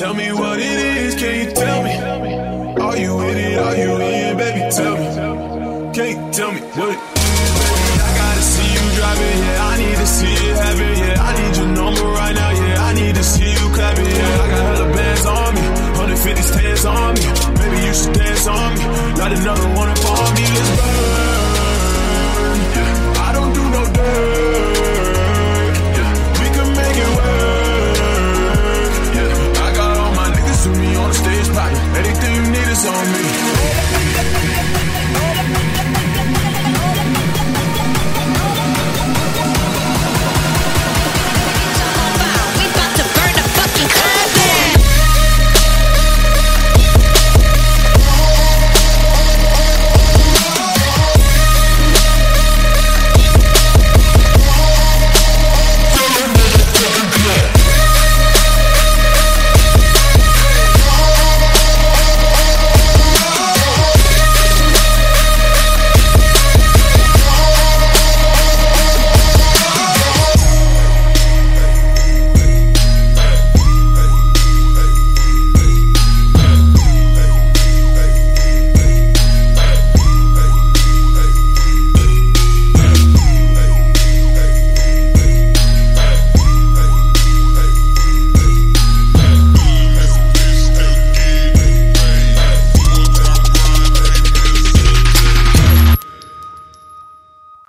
Tell me what it is, can you tell me? Are you in it? Are you in, baby? Tell me. Can you tell me what it is, baby? I gotta see you driving, yeah. I need to see it happen, yeah. I need your number right now, yeah. I need to see you clapping, yeah. I got hella bands on me, 150 stands on me. Maybe you should dance on me. Not another one of